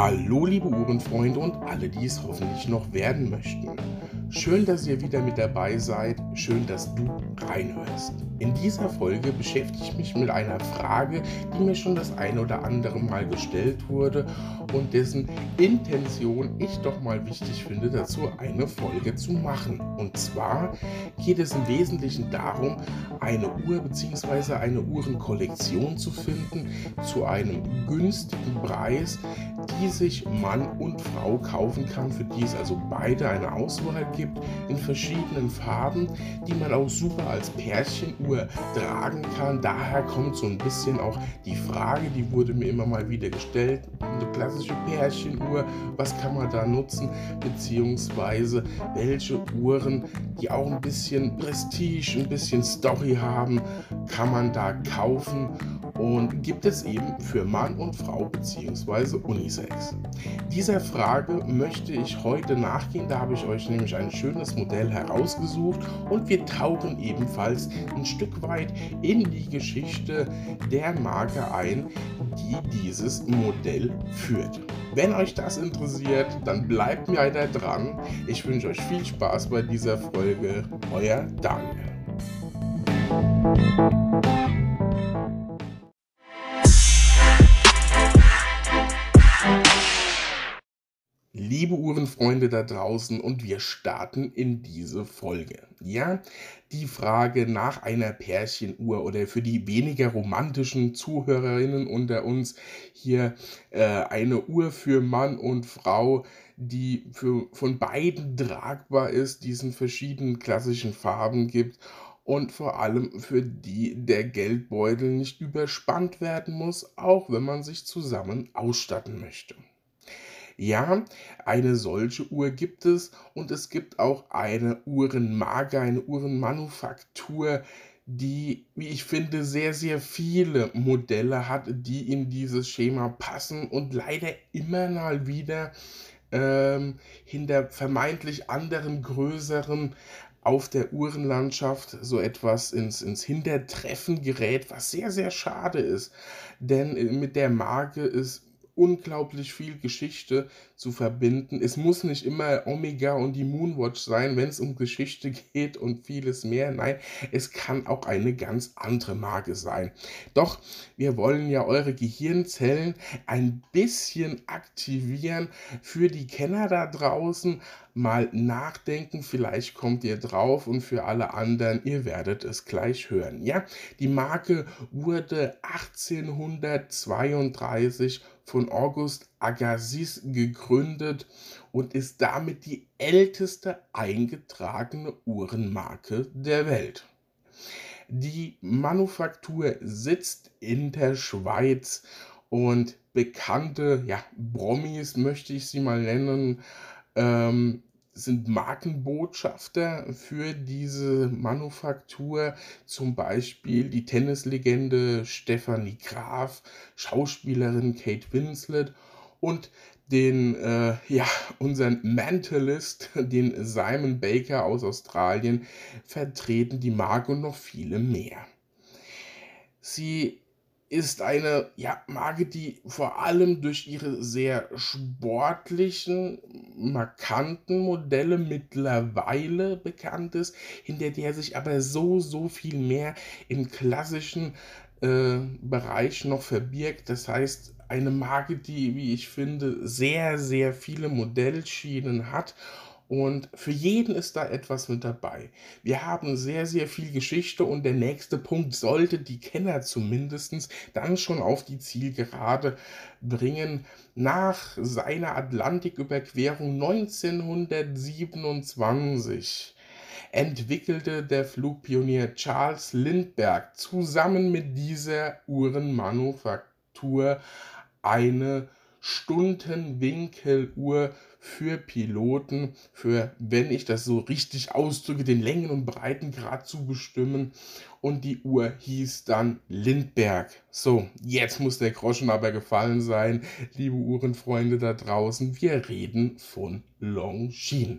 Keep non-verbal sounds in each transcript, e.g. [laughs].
Hallo liebe Uhrenfreunde und alle, die es hoffentlich noch werden möchten. Schön, dass ihr wieder mit dabei seid. Schön, dass du reinhörst. In dieser Folge beschäftige ich mich mit einer Frage, die mir schon das eine oder andere Mal gestellt wurde und dessen Intention ich doch mal wichtig finde, dazu eine Folge zu machen. Und zwar geht es im Wesentlichen darum, eine Uhr bzw. eine Uhrenkollektion zu finden zu einem günstigen Preis, die sich Mann und Frau kaufen kann, für die es also beide eine Auswahl gibt in verschiedenen Farben, die man auch super als Pärchenuhr tragen kann. Daher kommt so ein bisschen auch die Frage, die wurde mir immer mal wieder gestellt, eine klassische Pärchenuhr, was kann man da nutzen, beziehungsweise welche Uhren, die auch ein bisschen Prestige, ein bisschen Story haben, kann man da kaufen und gibt es eben für Mann und Frau bzw. Unisex. Dieser Frage möchte ich heute nachgehen, da habe ich euch nämlich ein schönes Modell herausgesucht und wir tauchen ebenfalls ein Stück weit in die Geschichte der Marke ein, die dieses Modell führt. Wenn euch das interessiert, dann bleibt mir weiter dran. Ich wünsche euch viel Spaß bei dieser Folge. Euer Daniel. Liebe Uhrenfreunde da draußen und wir starten in diese Folge. Ja, die Frage nach einer Pärchenuhr oder für die weniger romantischen Zuhörerinnen unter uns hier äh, eine Uhr für Mann und Frau, die für, von beiden tragbar ist, diesen verschiedenen klassischen Farben gibt und vor allem für die der Geldbeutel nicht überspannt werden muss, auch wenn man sich zusammen ausstatten möchte. Ja, eine solche Uhr gibt es und es gibt auch eine Uhrenmarke, eine Uhrenmanufaktur, die, wie ich finde, sehr, sehr viele Modelle hat, die in dieses Schema passen und leider immer mal wieder ähm, hinter vermeintlich anderen, größeren auf der Uhrenlandschaft so etwas ins, ins Hintertreffen gerät, was sehr, sehr schade ist. Denn äh, mit der Marke ist unglaublich viel Geschichte zu verbinden. Es muss nicht immer Omega und die Moonwatch sein, wenn es um Geschichte [laughs] geht und vieles mehr. Nein, es kann auch eine ganz andere Marke sein. Doch wir wollen ja eure Gehirnzellen ein bisschen aktivieren für die Kenner da draußen. Mal nachdenken, vielleicht kommt ihr drauf und für alle anderen, ihr werdet es gleich hören. Ja, die Marke wurde 1832 von August Agassiz gegründet und ist damit die älteste eingetragene Uhrenmarke der Welt. Die Manufaktur sitzt in der Schweiz und bekannte ja, Promis, möchte ich sie mal nennen, ähm, sind Markenbotschafter für diese Manufaktur, zum Beispiel die Tennislegende Stephanie Graf, Schauspielerin Kate Winslet und den, äh, ja, unseren Mentalist, den Simon Baker aus Australien, vertreten die Marke und noch viele mehr. Sie ist eine ja, Marke, die vor allem durch ihre sehr sportlichen, markanten Modelle mittlerweile bekannt ist, hinter der sich aber so, so viel mehr im klassischen äh, Bereich noch verbirgt. Das heißt, eine Marke, die, wie ich finde, sehr, sehr viele Modellschienen hat und für jeden ist da etwas mit dabei. Wir haben sehr, sehr viel Geschichte und der nächste Punkt sollte die Kenner zumindest dann schon auf die Zielgerade bringen. Nach seiner Atlantiküberquerung 1927 entwickelte der Flugpionier Charles Lindbergh zusammen mit dieser Uhrenmanufaktur eine Stundenwinkeluhr für Piloten, für, wenn ich das so richtig ausdrücke, den Längen- und Breitengrad zu bestimmen. Und die Uhr hieß dann Lindberg. So, jetzt muss der Groschen aber gefallen sein, liebe Uhrenfreunde da draußen. Wir reden von Longines.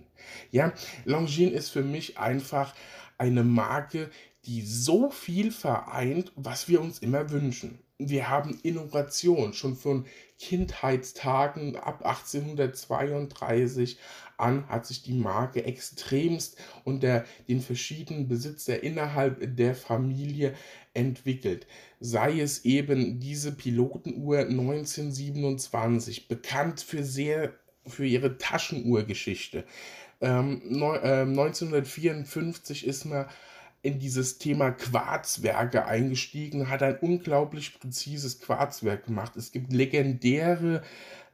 Ja, Longines ist für mich einfach eine Marke, die so viel vereint, was wir uns immer wünschen. Wir haben Innovation schon von Kindheitstagen ab 1832 an hat sich die Marke extremst unter den verschiedenen Besitzer innerhalb der Familie entwickelt. Sei es eben diese Pilotenuhr 1927, bekannt für sehr für ihre Taschenuhrgeschichte. Ähm, neu, äh, 1954 ist man in dieses Thema Quarzwerke eingestiegen, hat ein unglaublich präzises Quarzwerk gemacht. Es gibt legendäre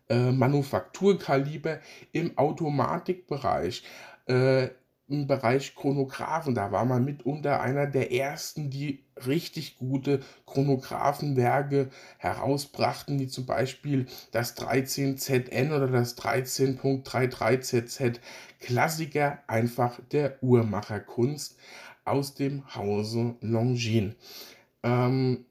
äh, Manufakturkaliber im Automatikbereich. Äh, im Bereich Chronographen, da war man mitunter einer der ersten, die richtig gute Chronographenwerke herausbrachten, wie zum Beispiel das 13ZN oder das 13.33ZZ. Klassiker einfach der Uhrmacherkunst aus dem Hause Longines. Ähm,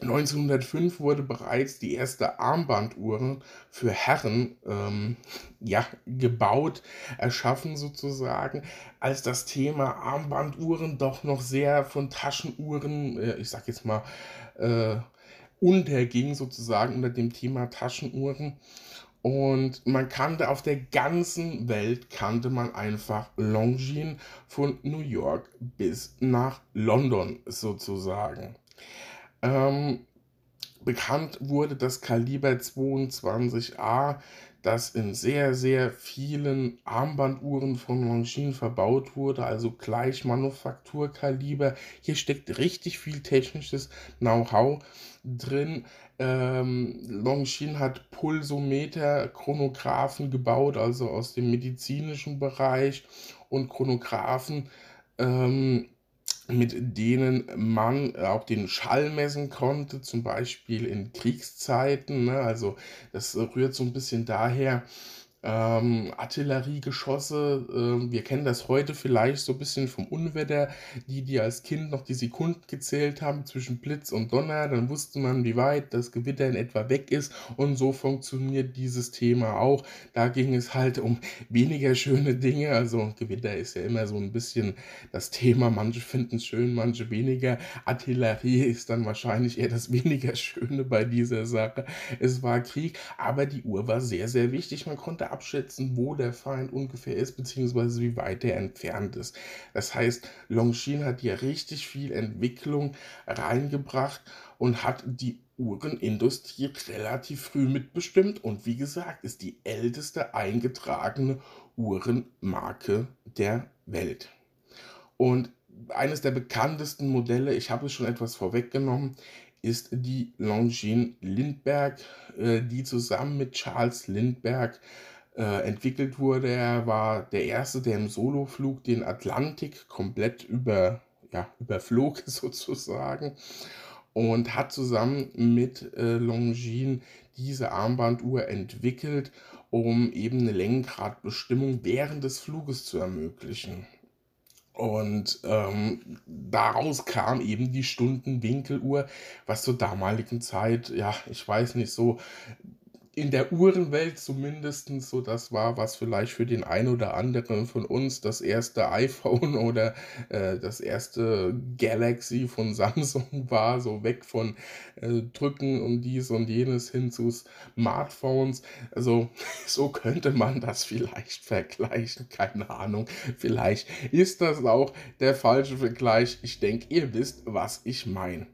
1905 wurde bereits die erste Armbanduhr für Herren ähm, ja, gebaut, erschaffen sozusagen, als das Thema Armbanduhren doch noch sehr von Taschenuhren, äh, ich sag jetzt mal, äh, unterging sozusagen unter dem Thema Taschenuhren. Und man kannte auf der ganzen Welt, kannte man einfach Longines von New York bis nach London sozusagen. Ähm, bekannt wurde das Kaliber 22A, das in sehr, sehr vielen Armbanduhren von Longines verbaut wurde, also gleich Manufakturkaliber. Hier steckt richtig viel technisches Know-how drin. Ähm, Longines hat Pulsometer, Chronographen gebaut, also aus dem medizinischen Bereich und Chronographen. Ähm, mit denen man auch den Schall messen konnte, zum Beispiel in Kriegszeiten. Ne? Also das rührt so ein bisschen daher, ähm, Artilleriegeschosse. Ähm, wir kennen das heute vielleicht so ein bisschen vom Unwetter, die, die als Kind noch die Sekunden gezählt haben zwischen Blitz und Donner. Dann wusste man, wie weit das Gewitter in etwa weg ist. Und so funktioniert dieses Thema auch. Da ging es halt um weniger schöne Dinge. Also Gewitter ist ja immer so ein bisschen das Thema. Manche finden es schön, manche weniger. Artillerie ist dann wahrscheinlich eher das weniger Schöne bei dieser Sache. Es war Krieg, aber die Uhr war sehr, sehr wichtig. Man konnte abschätzen, wo der Feind ungefähr ist, beziehungsweise wie weit er entfernt ist. Das heißt, Longines hat hier richtig viel Entwicklung reingebracht und hat die Uhrenindustrie relativ früh mitbestimmt und wie gesagt, ist die älteste eingetragene Uhrenmarke der Welt. Und eines der bekanntesten Modelle, ich habe es schon etwas vorweggenommen, ist die Longines Lindbergh, äh, die zusammen mit Charles Lindbergh äh, entwickelt wurde. Er war der Erste, der im Soloflug den Atlantik komplett über, ja, überflog [laughs] sozusagen und hat zusammen mit äh, Longines diese Armbanduhr entwickelt, um eben eine Längenradbestimmung während des Fluges zu ermöglichen. Und ähm, daraus kam eben die Stundenwinkeluhr, was zur damaligen Zeit, ja, ich weiß nicht, so in der Uhrenwelt zumindest so das war, was vielleicht für den einen oder anderen von uns das erste iPhone [laughs] oder äh, das erste Galaxy von [laughs] Samsung war, so weg von äh, Drücken und dies und jenes hin zu Smartphones. Also [laughs] so könnte man das vielleicht vergleichen, keine Ahnung. Vielleicht ist das auch der falsche Vergleich. Ich denke, ihr wisst, was ich meine.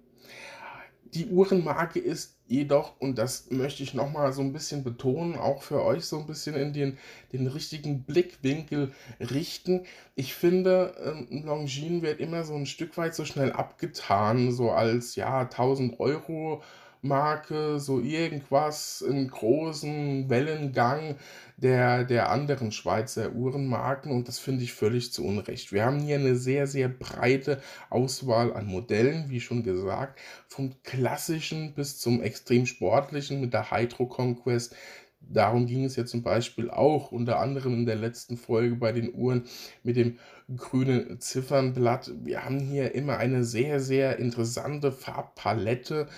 Die Uhrenmarke ist jedoch, und das möchte ich nochmal so ein bisschen betonen, auch für euch so ein bisschen in den, den richtigen Blickwinkel richten. Ich finde, ähm, Longines wird immer so ein Stück weit so schnell abgetan, so als ja 1000 Euro Marke, so irgendwas im großen Wellengang der, der anderen Schweizer Uhrenmarken und das finde ich völlig zu Unrecht. Wir haben hier eine sehr, sehr breite Auswahl an Modellen, wie schon gesagt, vom klassischen bis zum extrem sportlichen mit der Hydro Conquest. Darum ging es ja zum Beispiel auch unter anderem in der letzten Folge bei den Uhren mit dem grünen Ziffernblatt. Wir haben hier immer eine sehr, sehr interessante Farbpalette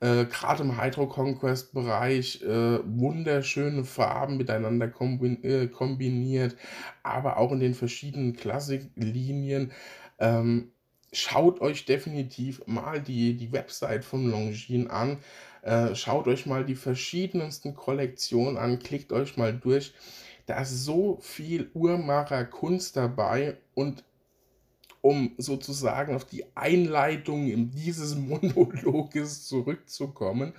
äh, gerade im Hydro Conquest Bereich äh, wunderschöne Farben miteinander kombin äh, kombiniert, aber auch in den verschiedenen Klassiklinien ähm, schaut euch definitiv mal die, die Website von Longines an. Äh, schaut euch mal die verschiedensten Kollektionen an, klickt euch mal durch. Da ist so viel Uhrmacher-Kunst dabei und um sozusagen auf die Einleitung in dieses [laughs] Monologes zurückzukommen,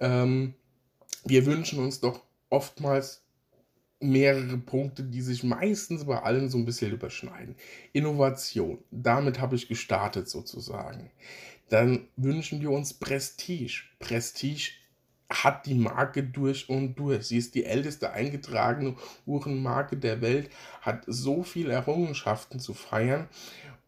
ähm, wir wünschen uns doch oftmals mehrere Punkte, die sich meistens bei allen so ein bisschen überschneiden. Innovation, damit habe ich gestartet sozusagen. Dann wünschen wir uns Prestige. Prestige hat die Marke durch und durch. Sie ist die älteste eingetragene Uhrenmarke der Welt, hat so viele Errungenschaften zu feiern.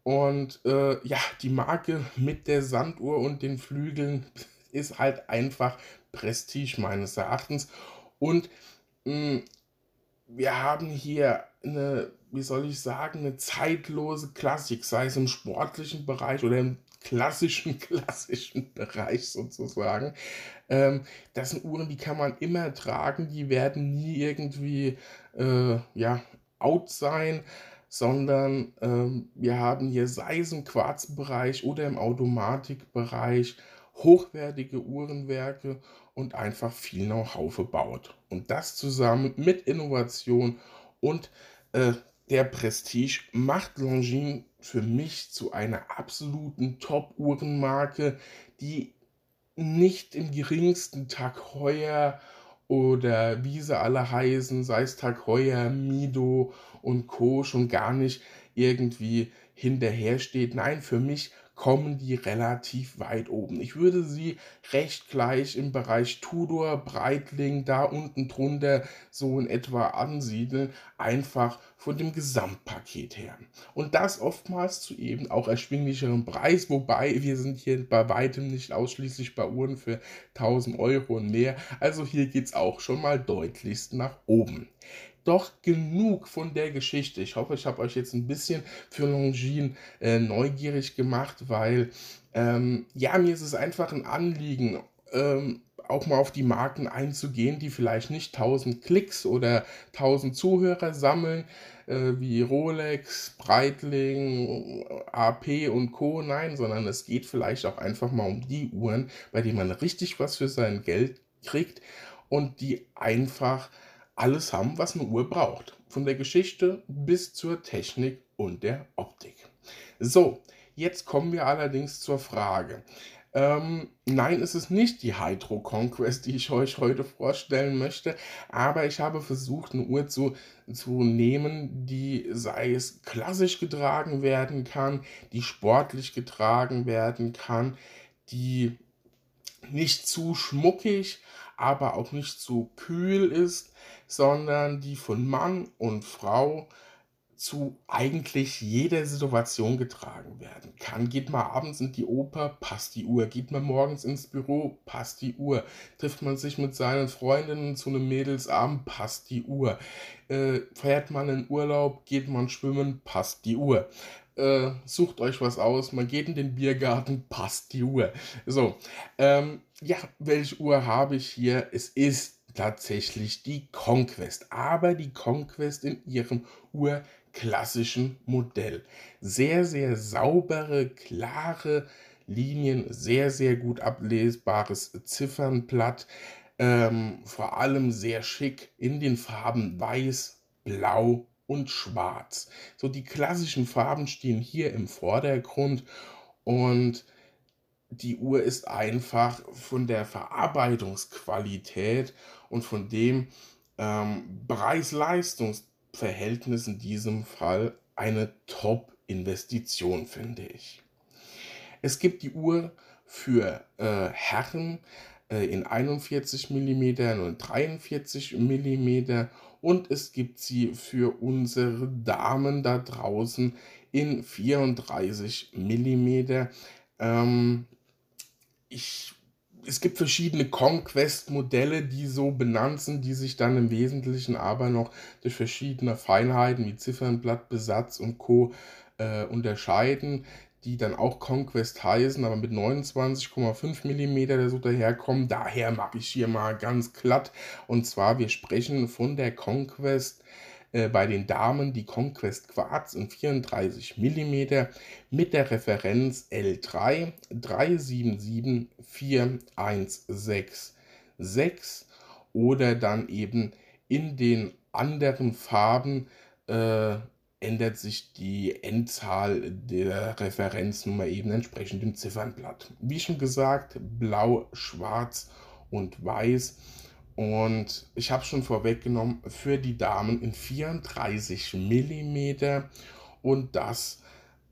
Und äh, ja, die Marke mit der Sanduhr und den Flügeln [laughs] ist halt einfach Prestige meines Erachtens. Und mh, hm, wir haben hier eine, wie soll ich sagen, eine zeitlose Klassik, sei es im sportlichen Bereich oder im klassischen, [laughs] klassischen Bereich sozusagen. Ähm, das sind Uhren, die kann man immer tragen, die werden nie irgendwie äh, ja, out sein, sondern ähm, wir haben hier, sei es im Quarzbereich oder im Automatikbereich, hochwertige Uhrenwerke und einfach viel Know-how verbaut. Und das zusammen mit Innovation und äh, der Prestige macht Longines für mich zu einer absoluten Top-Uhrenmarke, die nicht im geringsten Tag Heuer oder wie sie alle heißen, sei es Tag Heuer, Mido und Co. schon gar nicht irgendwie hinterhersteht. Nein, für mich kommen die relativ weit oben. Ich würde sie recht gleich im Bereich Tudor, Breitling, da unten drunter so in etwa ansiedeln, einfach von dem Gesamtpaket her. Und das oftmals zu eben auch erschwinglicherem Preis, wobei wir sind hier bei weitem nicht ausschließlich bei Uhren für 1000 Euro und mehr. Also hier geht es auch schon mal deutlichst nach oben doch genug von der Geschichte. Ich hoffe, ich habe euch jetzt ein bisschen für Longines äh, neugierig gemacht, weil ähm, ja, mir ist es einfach ein Anliegen, ähm, auch mal auf die Marken einzugehen, die vielleicht nicht 1000 Klicks oder 1000 Zuhörer sammeln, äh, wie Rolex, Breitling, AP und Co. Nein, sondern es geht vielleicht auch einfach mal um die Uhren, bei denen man richtig was für sein Geld kriegt und die einfach alles haben, was eine Uhr braucht. Von der Geschichte bis zur Technik und der Optik. So, jetzt kommen wir allerdings zur Frage. Ähm, nein, es ist nicht die Hydro Conquest, die ich euch heute vorstellen möchte, aber ich habe versucht, eine Uhr zu, zu nehmen, die sei es klassisch getragen werden kann, die sportlich getragen werden kann, die nicht zu schmuckig, aber auch nicht zu kühl ist, sondern die von Mann und Frau zu eigentlich jeder Situation getragen werden kann. Geht man abends in die Oper, passt die Uhr. Geht man morgens ins Büro, passt die Uhr. Trifft man sich mit seinen Freundinnen zu einem Mädelsabend, passt die Uhr. Äh, fährt man in Urlaub, geht man schwimmen, passt die Uhr. Äh, sucht euch was aus, man geht in den Biergarten, passt die Uhr. So, ähm, ja, welche Uhr habe ich hier? Es ist tatsächlich die Conquest, aber die Conquest in ihrem urklassischen Modell. Sehr, sehr saubere, klare Linien, sehr, sehr gut ablesbares Ziffernblatt, ähm, vor allem sehr schick in den Farben Weiß, Blau und Schwarz. So die klassischen Farben stehen hier im Vordergrund und die Uhr ist einfach von der Verarbeitungsqualität und von dem ähm, Preis-Leistungs-Verhältnis in diesem Fall eine Top-Investition, finde ich. Es gibt die Uhr für äh, Herren äh, in 41 mm und 43 mm und es gibt sie für unsere Damen da draußen in 34 mm. Ähm, ich, es gibt verschiedene Conquest-Modelle, die so benannt sind, die sich dann im Wesentlichen aber noch durch verschiedene Feinheiten wie Ziffernblatt, Besatz und Co. Äh, unterscheiden, die dann auch Conquest heißen, aber mit 29,5 mm der so daherkommen. Daher mag ich hier mal ganz glatt. Und zwar, wir sprechen von der Conquest äh, bei den Damen die Conquest Quarz in 34 mm mit der Referenz L3 377416 oder dann eben in den anderen Farben äh, ändert sich die Endzahl der Referenznummer eben entsprechend im Ziffernblatt. Wie schon gesagt, blau, schwarz und weiß. Und ich habe schon vorweggenommen, für die Damen in 34 mm und das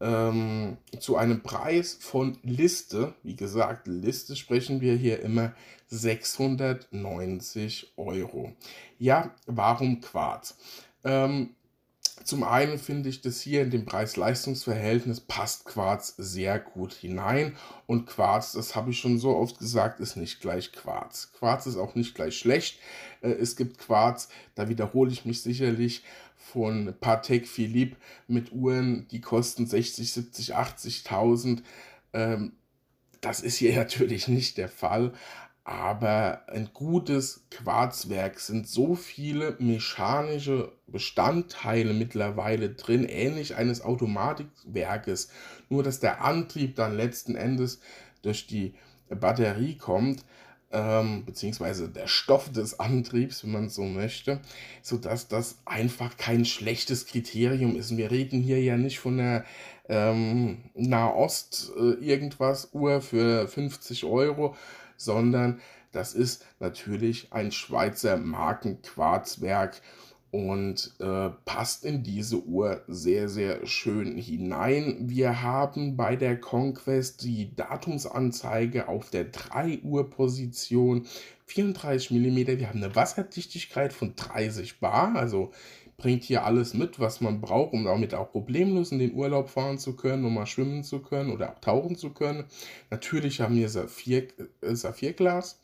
ähm, zu einem Preis von Liste, wie gesagt, Liste sprechen wir hier immer 690 Euro. Ja, warum Quarz? Ähm, zum einen finde ich, dass hier in dem Preis-Leistungs-Verhältnis passt Quarz sehr gut hinein. Und Quarz, das habe ich schon so oft gesagt, ist nicht gleich Quarz. Quarz ist auch nicht gleich schlecht. Äh, es gibt Quarz, da wiederhole ich mich sicherlich, von Patek Philippe mit Uhren, die kosten 60, 70, 80.000. Das ist hier [laughs] natürlich nicht der Fall, aber ein gutes Quarzwerk sind so viele mechanische Bestandteile mittlerweile drin, ähnlich eines Automatikwerkes, nur dass der Antrieb dann letzten Endes durch die Batterie kommt, ähm, beziehungsweise der Stoff des Antriebs, wenn man so möchte, sodass das einfach kein schlechtes Kriterium ist. Und wir reden hier ja nicht von einer ähm, Nahost äh, für 50 Euro, sondern das ist natürlich ein Schweizer Markenquarzwerk und äh, passt in diese Uhr sehr, sehr schön hinein. Wir haben bei der Conquest die Datumsanzeige auf der 3 Uhr Position 34 mm. Wir haben eine Wasserdichtigkeit von 30 Bar, also bringt hier alles mit, was man braucht, um damit auch problemlos in den Urlaub fahren zu können, um mal schwimmen zu können oder auch tauchen zu können. Natürlich haben wir Saphir, äh, Saphirglas.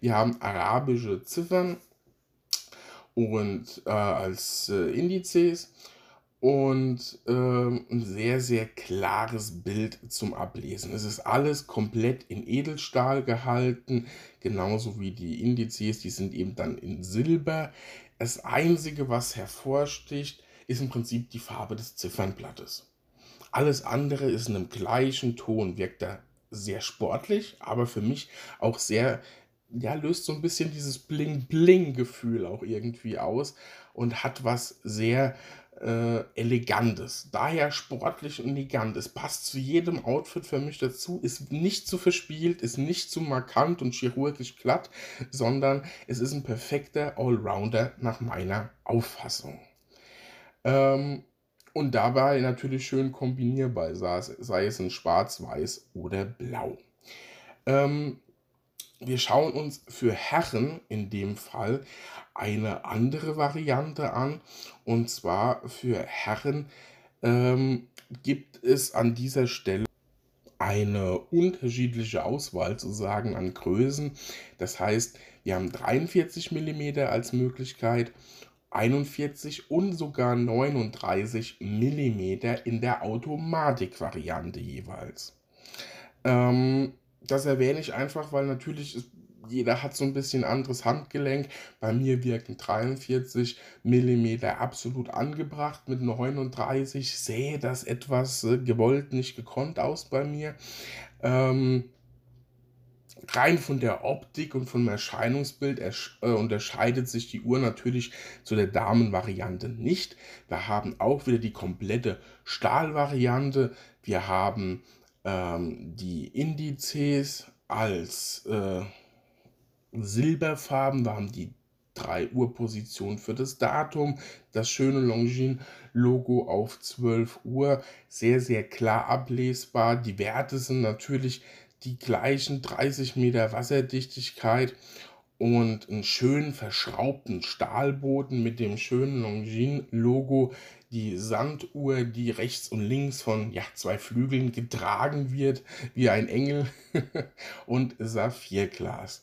Wir haben arabische Ziffern und äh, als äh, Indizes und äh, ein sehr, sehr klares Bild zum Ablesen. Es ist alles komplett in Edelstahl gehalten, genauso wie die Indizes, die sind eben dann in Silber. Das Einzige, was hervorsticht, ist im Prinzip die Farbe des Ziffernblattes. Alles andere ist in einem gleichen Ton, wirkt da sehr sportlich, aber für mich auch sehr, ja, löst so ein bisschen dieses Bling-Bling-Gefühl auch irgendwie aus und hat was sehr äh, Elegantes. Daher sportlich und elegant. Es passt zu jedem Outfit für mich dazu, ist nicht zu verspielt, ist nicht zu markant und chirurgisch glatt, sondern es ist ein perfekter Allrounder nach meiner Auffassung. Ähm, und dabei natürlich schön kombinierbar, sei es, in Schwarz, Weiß oder Blau. Ähm, wir schauen uns für Herren in dem Fall eine andere Variante an. Und zwar für Herren ähm, gibt es an dieser Stelle eine unterschiedliche Auswahl zu sagen an Größen. Das heißt, wir haben 43 mm als Möglichkeit, 41 und sogar 39 mm in der Automatikvariante jeweils. Ähm, das erwähne ich einfach, weil natürlich ist, jeder hat so ein bisschen anderes Handgelenk. Bei mir wirken 43 mm absolut angebracht. Mit 39 sähe das etwas äh, gewollt, nicht gekonnt aus bei mir. Ähm, rein von der Optik und vom Erscheinungsbild äh, unterscheidet sich die Uhr natürlich zu der Damenvariante nicht. Wir haben auch wieder die komplette Stahlvariante. Wir haben ähm, die Indizes als äh, Silberfarben. Wir haben die 3 Uhr Position für das Datum, das schöne Longines-Logo auf 12 Uhr, sehr, sehr klar ablesbar. Die Werte sind natürlich die gleichen, 30 Meter Wasserdichtigkeit und einen schönen verschraubten Stahlboden mit dem schönen Longines-Logo die Sanduhr, die rechts und links von ja, zwei Flügeln getragen wird, wie ein Engel [laughs] und Saphirglas.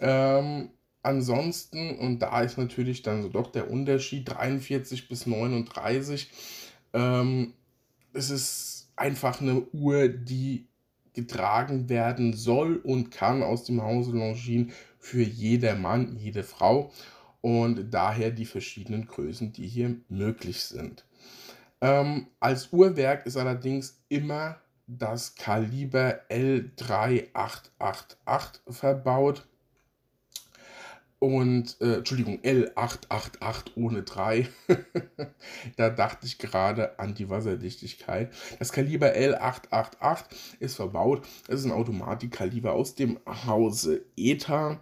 Ähm, ansonsten, und da ist natürlich dann so doch der Unterschied 43 bis 39, ähm, es ist einfach eine Uhr, die getragen werden soll und kann aus dem Hause Longines für jeder Mann, jede Frau. und daher die verschiedenen Größen, die hier möglich sind. Ähm, als Uhrwerk ist allerdings immer das Kaliber L3888 verbaut. Und, äh, Entschuldigung, L888 ohne 3. [laughs] da dachte ich gerade an die Wasserdichtigkeit. Das Kaliber L888 ist verbaut. Es ist ein Automatikkaliber aus dem Hause ETA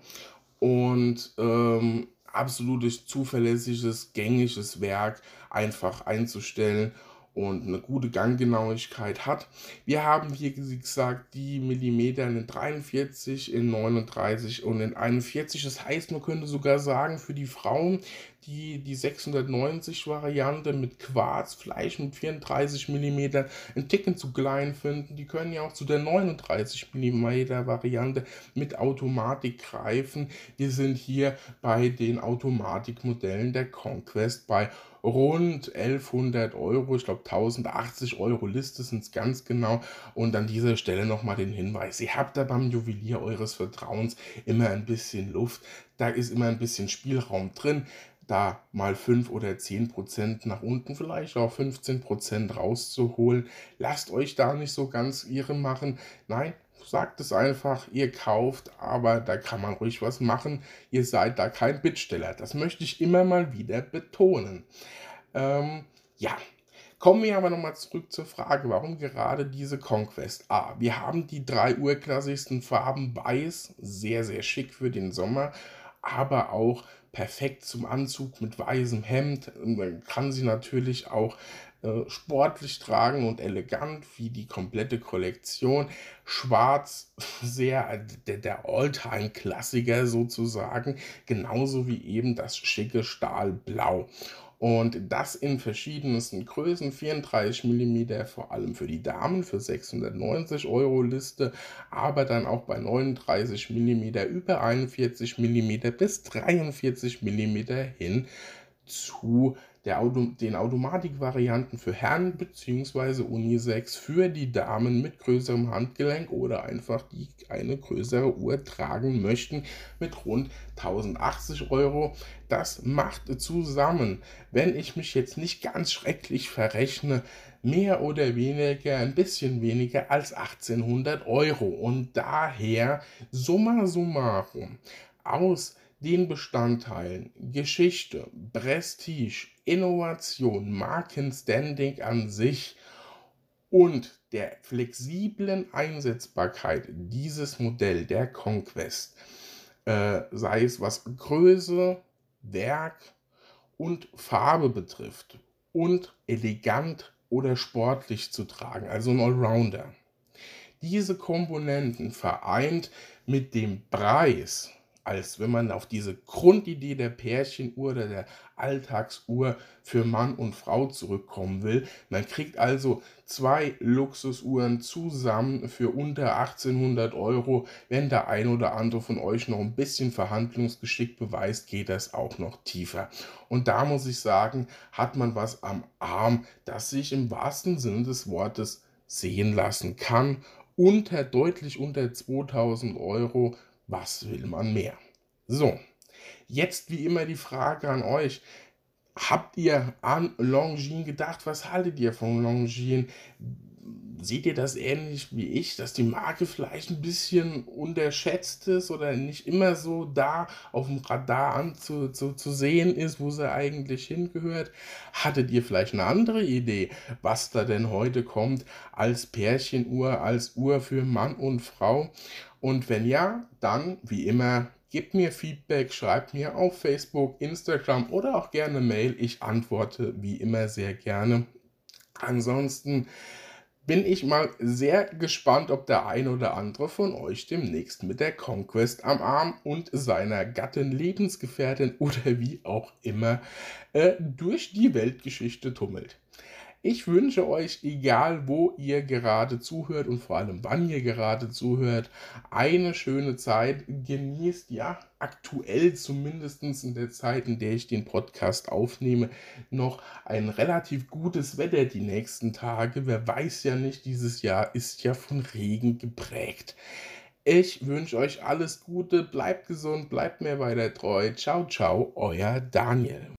und ähm, absolutes zuverlässiges, gängiges Werk einfach einzustellen und eine gute Ganggenauigkeit hat. Wir haben hier, wie gesagt, die Millimeter in 43, in 39 und in 41. Das heißt, man könnte sogar sagen, für die Frauen, die die 690 Variante mit Quarzfleisch mit 34 mm ein Ticken zu klein finden, die können ja auch zu der 39 mm Variante mit Automatik greifen. Wir sind hier bei den Automatikmodellen der Conquest bei rund 1100 Euro, ich glaube 1080 Euro Liste sind es ganz genau. Und an dieser Stelle nochmal den Hinweis, ihr habt da beim Juwelier eures Vertrauens immer ein bisschen Luft, da ist immer ein bisschen Spielraum drin da mal 5 oder 10 Prozent nach unten, vielleicht auch 15 Prozent rauszuholen. Lasst euch da nicht so ganz irre machen. Nein, sagt es einfach, ihr kauft, aber da kann man ruhig was machen. Ihr seid da kein Bittsteller. Das möchte ich immer mal wieder betonen. Ähm, ja, Kommen wir aber nochmal zurück zur Frage, warum gerade diese Conquest A? Wir haben die drei urklassigsten Farben weiß, sehr, sehr schick für den Sommer, aber auch perfekt zum Anzug mit weißem Hemd. Man kann sie natürlich auch äh, sportlich tragen und elegant, wie die komplette Kollektion. Schwarz, [laughs] sehr der, der Alltime-Klassiker sozusagen, genauso wie eben das schicke Stahlblau. Und das in verschiedensten Größen, 34 mm vor allem für die Damen für 690 Euro Liste, aber dann auch bei 39 mm über 41 mm bis 43 mm hin zu Auto, den Automatikvarianten für Herren bzw. Unisex für die Damen mit größerem Handgelenk oder einfach die eine größere Uhr tragen möchten mit rund 1080 Euro. Das macht zusammen, wenn ich mich jetzt nicht ganz schrecklich verrechne, mehr oder weniger ein bisschen weniger als 1800 Euro. Und daher summa summarum aus den Bestandteilen Geschichte, Prestige, Innovation, Markenstanding an sich und der flexiblen Einsetzbarkeit dieses Modell der Conquest, äh, sei es was Größe, Werk und Farbe betrifft und elegant oder sportlich zu tragen, also ein Allrounder. Diese Komponenten vereint mit dem Preis als wenn man auf diese Grundidee der Pärchenuhr oder der Alltagsuhr für Mann und Frau zurückkommen will. Man kriegt also zwei Luxusuhren zusammen für unter 1800 Euro. Wenn der ein oder andere von euch noch ein bisschen Verhandlungsgeschick beweist, geht das auch noch tiefer. Und da muss ich sagen, hat man was am Arm, das sich im wahrsten Sinne des Wortes sehen lassen kann. Unter deutlich unter 2000 Euro was will man mehr? So, jetzt wie immer die Frage an euch. Habt ihr an Longines gedacht? Was haltet ihr von Longines? Seht ihr das ähnlich wie ich, dass die Marke vielleicht ein bisschen unterschätzt ist oder nicht immer so da auf dem Radar anzu, zu, zu sehen ist, wo sie eigentlich hingehört? Hattet ihr vielleicht eine andere Idee, was da denn heute kommt als Pärchenuhr, als Uhr für Mann und Frau? Und wenn ja, dann wie immer gebt mir Feedback, schreibt mir auf Facebook, Instagram oder auch gerne Mail. Ich antworte wie immer sehr gerne. Ansonsten bin ich mal sehr gespannt, ob der ein oder andere von euch demnächst mit der Conquest am Arm und seiner Gattin, Lebensgefährtin oder wie auch immer äh, durch die Weltgeschichte tummelt. Ich wünsche euch, egal wo ihr gerade zuhört und vor allem wann ihr gerade zuhört, eine schöne Zeit. Genießt ja aktuell zumindest in der Zeit, in der ich den Podcast aufnehme, noch ein relativ gutes Wetter die nächsten Tage. Wer weiß ja nicht, dieses Jahr ist ja von Regen geprägt. Ich wünsche euch alles Gute, bleibt gesund, bleibt mir weiter treu. Ciao, ciao, euer Daniel.